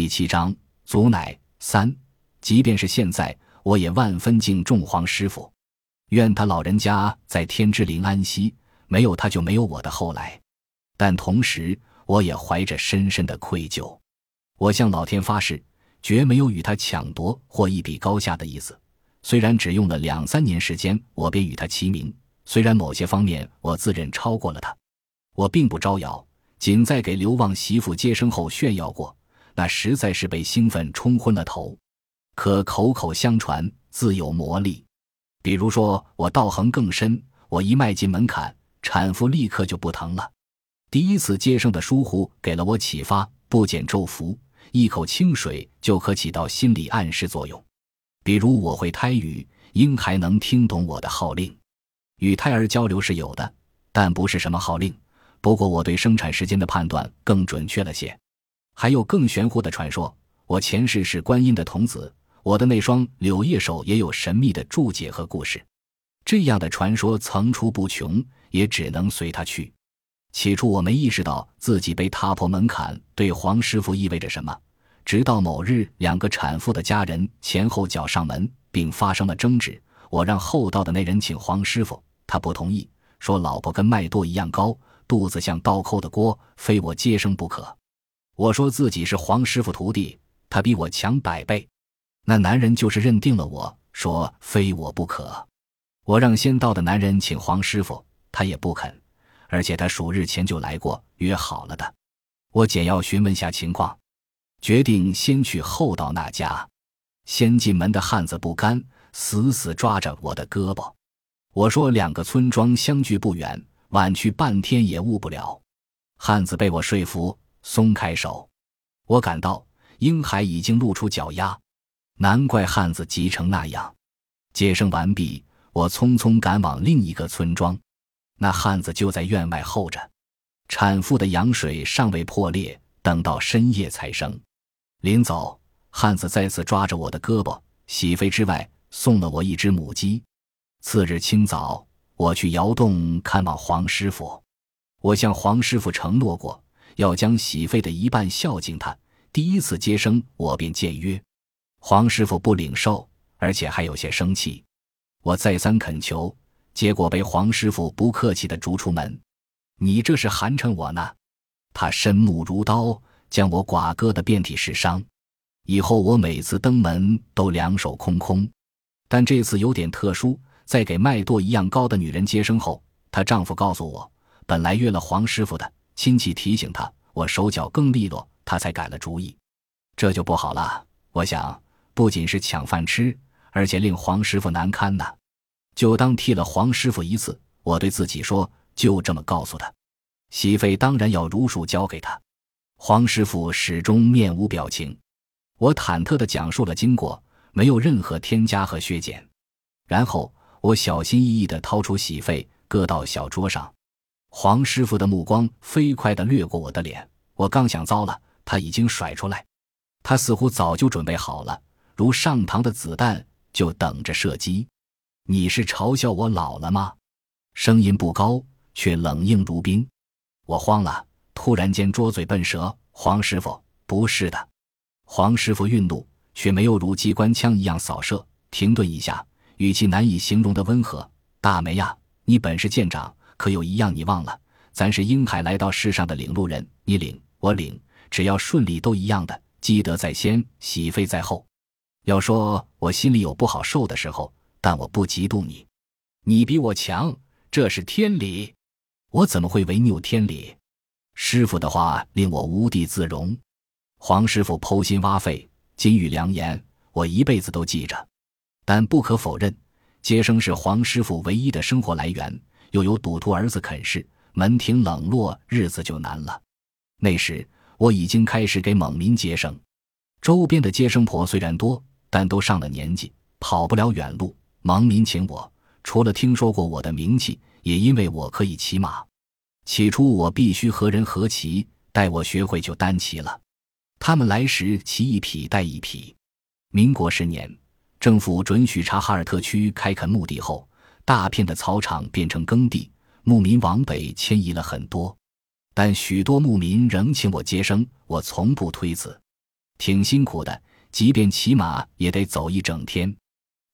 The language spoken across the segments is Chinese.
第七章，祖乃三。即便是现在，我也万分敬重黄师傅，愿他老人家在天之灵安息。没有他，就没有我的后来。但同时，我也怀着深深的愧疚。我向老天发誓，绝没有与他抢夺或一比高下的意思。虽然只用了两三年时间，我便与他齐名；虽然某些方面我自认超过了他，我并不招摇，仅在给刘旺媳妇接生后炫耀过，那实在是被兴奋冲昏了头。可口口相传，自有魔力。比如说，我道行更深，我一迈进门槛，产妇立刻就不疼了。第一次接生的疏忽给了我启发，不减咒符，一口清水就可起到心理暗示作用。比如我会胎语，婴孩能听懂我的号令，与胎儿交流是有的，但不是什么号令。不过我对生产时间的判断更准确了些。还有更玄乎的传说：我前世是观音的童子，我的那双柳叶手也有神秘的注解和故事。这样的传说层出不穷，也只能随他去。起初我没意识到自己被踏破门槛，对黄师傅意味着什么。直到某日，两个产妇的家人前后脚上门，并发生了争执。我让厚道的那人请黄师傅，他不同意，说老婆跟麦垛一样高，肚子像倒扣的锅，非我接生不可。我说自己是黄师傅徒弟，他比我强百倍。那男人就是认定了我，说非我不可。我让先到的男人请黄师傅，他也不肯，而且他数日前就来过，约好了的。我简要询问下情况。决定先去后道那家，先进门的汉子不甘，死死抓着我的胳膊。我说：“两个村庄相距不远，晚去半天也误不了。”汉子被我说服，松开手。我感到婴孩已经露出脚丫，难怪汉子急成那样。接生完毕，我匆匆赶往另一个村庄，那汉子就在院外候着。产妇的羊水尚未破裂，等到深夜才生。临走，汉子再次抓着我的胳膊，喜飞之外，送了我一只母鸡。次日清早，我去窑洞看望黄师傅。我向黄师傅承诺过，要将洗肺的一半孝敬他。第一次接生，我便见约。黄师傅不领受，而且还有些生气。我再三恳求，结果被黄师傅不客气地逐出门。你这是寒碜我呢？他深目如刀。将我剐割的遍体是伤，以后我每次登门都两手空空。但这次有点特殊，在给麦垛一样高的女人接生后，她丈夫告诉我，本来约了黄师傅的亲戚提醒他，我手脚更利落，他才改了主意。这就不好了，我想不仅是抢饭吃，而且令黄师傅难堪呢。就当替了黄师傅一次，我对自己说，就这么告诉他，洗肺当然要如数交给他。黄师傅始终面无表情，我忐忑地讲述了经过，没有任何添加和削减。然后我小心翼翼地掏出洗肺，搁到小桌上。黄师傅的目光飞快地掠过我的脸，我刚想糟了，他已经甩出来。他似乎早就准备好了，如上膛的子弹，就等着射击。你是嘲笑我老了吗？声音不高，却冷硬如冰。我慌了。突然间捉嘴笨舌，黄师傅不是的。黄师傅愠怒，却没有如机关枪一样扫射，停顿一下，语气难以形容的温和：“大梅呀，你本是舰长，可有一样你忘了？咱是英海来到世上的领路人，你领我领，只要顺利都一样的。积德在先，喜费在后。要说我心里有不好受的时候，但我不嫉妒你，你比我强，这是天理。我怎么会违拗天理？”师傅的话令我无地自容。黄师傅剖心挖肺，金玉良言，我一辈子都记着。但不可否认，接生是黄师傅唯一的生活来源，又有赌徒儿子啃食，门庭冷落，日子就难了。那时我已经开始给蒙民接生，周边的接生婆虽然多，但都上了年纪，跑不了远路。蒙民请我，除了听说过我的名气，也因为我可以骑马。起初我必须和人合骑，待我学会就单骑了。他们来时骑一匹带一匹。民国十年，政府准许察哈尔特区开垦墓地后，大片的草场变成耕地，牧民往北迁移了很多。但许多牧民仍请我接生，我从不推辞。挺辛苦的，即便骑马也得走一整天。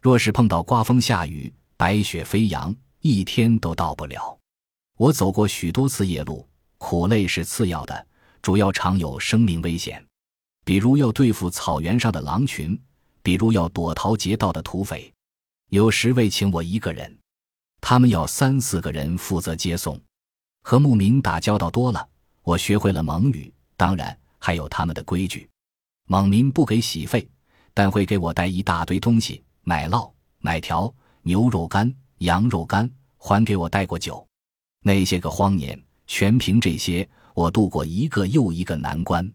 若是碰到刮风下雨、白雪飞扬，一天都到不了。我走过许多次夜路，苦累是次要的，主要常有生命危险，比如要对付草原上的狼群，比如要躲逃劫道的土匪。有时未请我一个人，他们要三四个人负责接送。和牧民打交道多了，我学会了蒙语，当然还有他们的规矩。蒙民不给洗费，但会给我带一大堆东西。奶酪、奶条、牛肉干、羊肉干，还给我带过酒。那些个荒年，全凭这些，我度过一个又一个难关。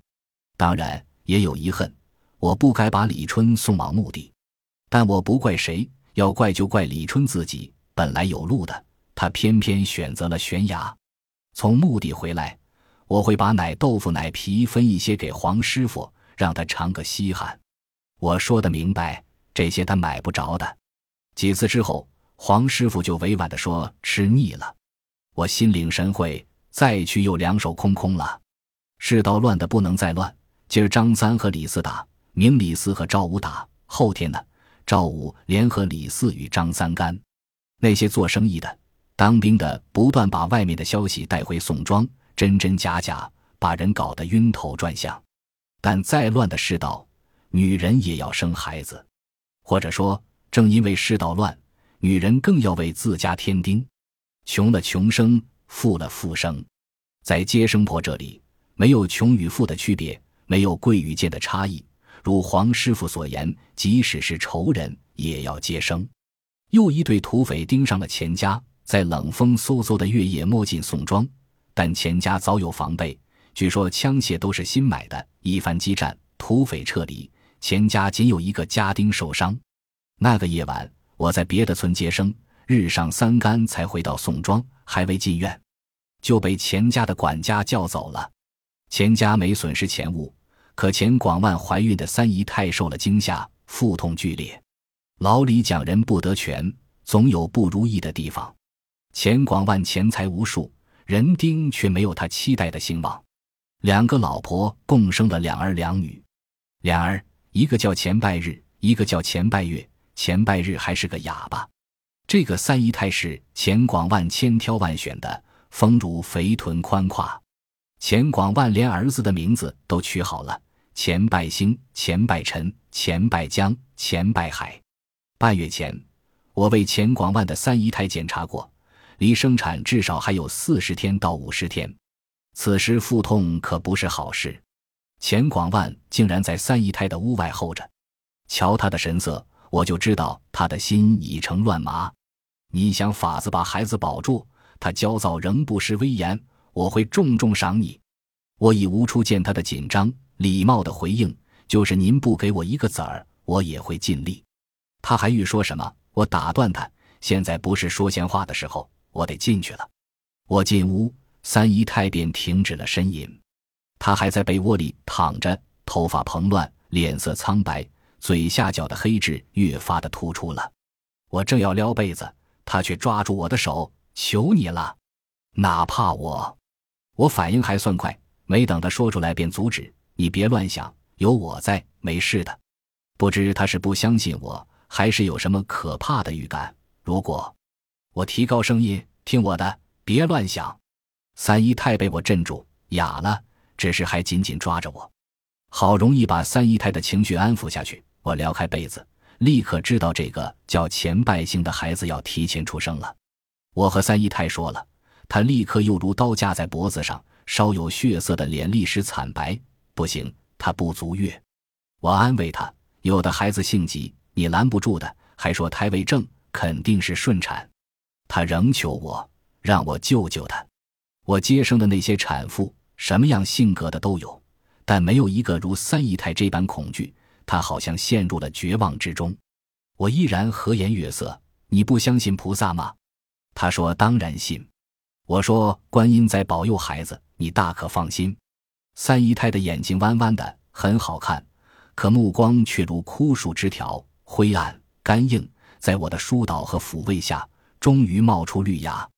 当然也有遗恨，我不该把李春送往墓地。但我不怪谁，要怪就怪李春自己。本来有路的，他偏偏选择了悬崖。从墓地回来，我会把奶豆腐奶皮分一些给黄师傅，让他尝个稀罕。我说的明白。这些他买不着的。几次之后，黄师傅就委婉地说：“吃腻了。”我心领神会，再去又两手空空了。世道乱得不能再乱。今儿张三和李四打，明李四和赵五打，后天呢，赵五联合李四与张三干。那些做生意的、当兵的，不断把外面的消息带回宋庄，真真假假，把人搞得晕头转向。但再乱的世道，女人也要生孩子。或者说，正因为世道乱，女人更要为自家添丁，穷了穷生，富了富生。在接生婆这里，没有穷与富的区别，没有贵与贱的差异。如黄师傅所言，即使是仇人，也要接生。又一队土匪盯上了钱家，在冷风嗖嗖的月夜摸进宋庄，但钱家早有防备，据说枪械都是新买的。一番激战，土匪撤离。钱家仅有一个家丁受伤。那个夜晚，我在别的村接生，日上三竿才回到宋庄，还未进院，就被钱家的管家叫走了。钱家没损失钱物，可钱广万怀孕的三姨太受了惊吓，腹痛剧烈。老李讲人不得全，总有不如意的地方。钱广万钱财无数，人丁却没有他期待的兴旺。两个老婆共生了两儿两女，两儿。一个叫钱拜日，一个叫钱拜月。钱拜日还是个哑巴。这个三姨太是钱广万千挑万选的，丰乳肥臀宽胯。钱广万连儿子的名字都取好了：钱拜星、钱拜辰、钱拜江、钱拜海。半月前，我为钱广万的三姨太检查过，离生产至少还有四十天到五十天。此时腹痛可不是好事。钱广万竟然在三姨太的屋外候着，瞧他的神色，我就知道他的心已成乱麻。你想法子把孩子保住，他焦躁仍不失威严，我会重重赏你。我已无处见他的紧张，礼貌的回应就是您不给我一个子儿，我也会尽力。他还欲说什么，我打断他，现在不是说闲话的时候，我得进去了。我进屋，三姨太便停止了呻吟。她还在被窝里躺着，头发蓬乱，脸色苍白，嘴下角的黑痣越发的突出了。我正要撩被子，他却抓住我的手：“求你了，哪怕我……”我反应还算快，没等他说出来便阻止：“你别乱想，有我在，没事的。”不知他是不相信我，还是有什么可怕的预感。如果我提高声音：“听我的，别乱想。”三姨太被我镇住，哑了。只是还紧紧抓着我，好容易把三姨太的情绪安抚下去。我撩开被子，立刻知道这个叫钱拜星的孩子要提前出生了。我和三姨太说了，他立刻又如刀架在脖子上，稍有血色的脸立时惨白。不行，他不足月。我安慰他，有的孩子性急，你拦不住的，还说胎位正，肯定是顺产。他仍求我让我救救他。我接生的那些产妇。什么样性格的都有，但没有一个如三姨太这般恐惧。她好像陷入了绝望之中。我依然和颜悦色。你不相信菩萨吗？他说：“当然信。”我说：“观音在保佑孩子，你大可放心。”三姨太的眼睛弯弯的，很好看，可目光却如枯树枝条，灰暗干硬。在我的疏导和抚慰下，终于冒出绿芽。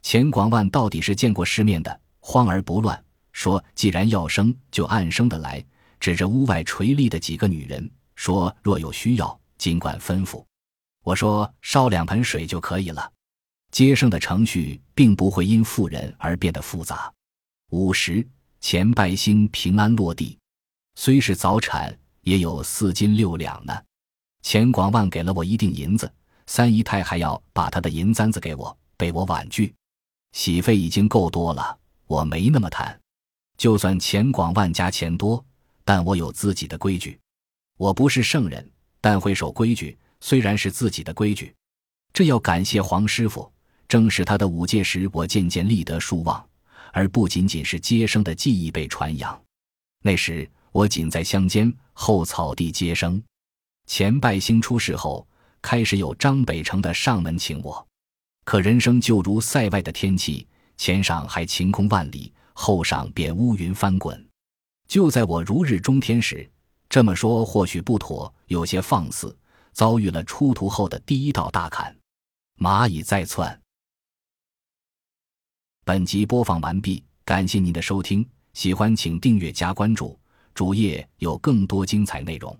钱广万到底是见过世面的，慌而不乱。说：“既然要生，就按生的来，指着屋外垂立的几个女人，说：“若有需要，尽管吩咐。”我说：“烧两盆水就可以了。”接生的程序并不会因妇人而变得复杂。午时，钱拜星平安落地，虽是早产，也有四斤六两呢。钱广万给了我一锭银子，三姨太还要把他的银簪子给我，被我婉拒。喜费已经够多了，我没那么贪。就算钱广万家钱多，但我有自己的规矩。我不是圣人，但会守规矩，虽然是自己的规矩。这要感谢黄师傅，正是他的五戒时，我渐渐立德树望，而不仅仅是接生的技艺被传扬。那时我仅在乡间后草地接生。钱拜星出事后，开始有张北城的上门请我。可人生就如塞外的天气，前上还晴空万里，后上便乌云翻滚。就在我如日中天时，这么说或许不妥，有些放肆，遭遇了出徒后的第一道大坎。蚂蚁在窜。本集播放完毕，感谢您的收听，喜欢请订阅加关注，主页有更多精彩内容。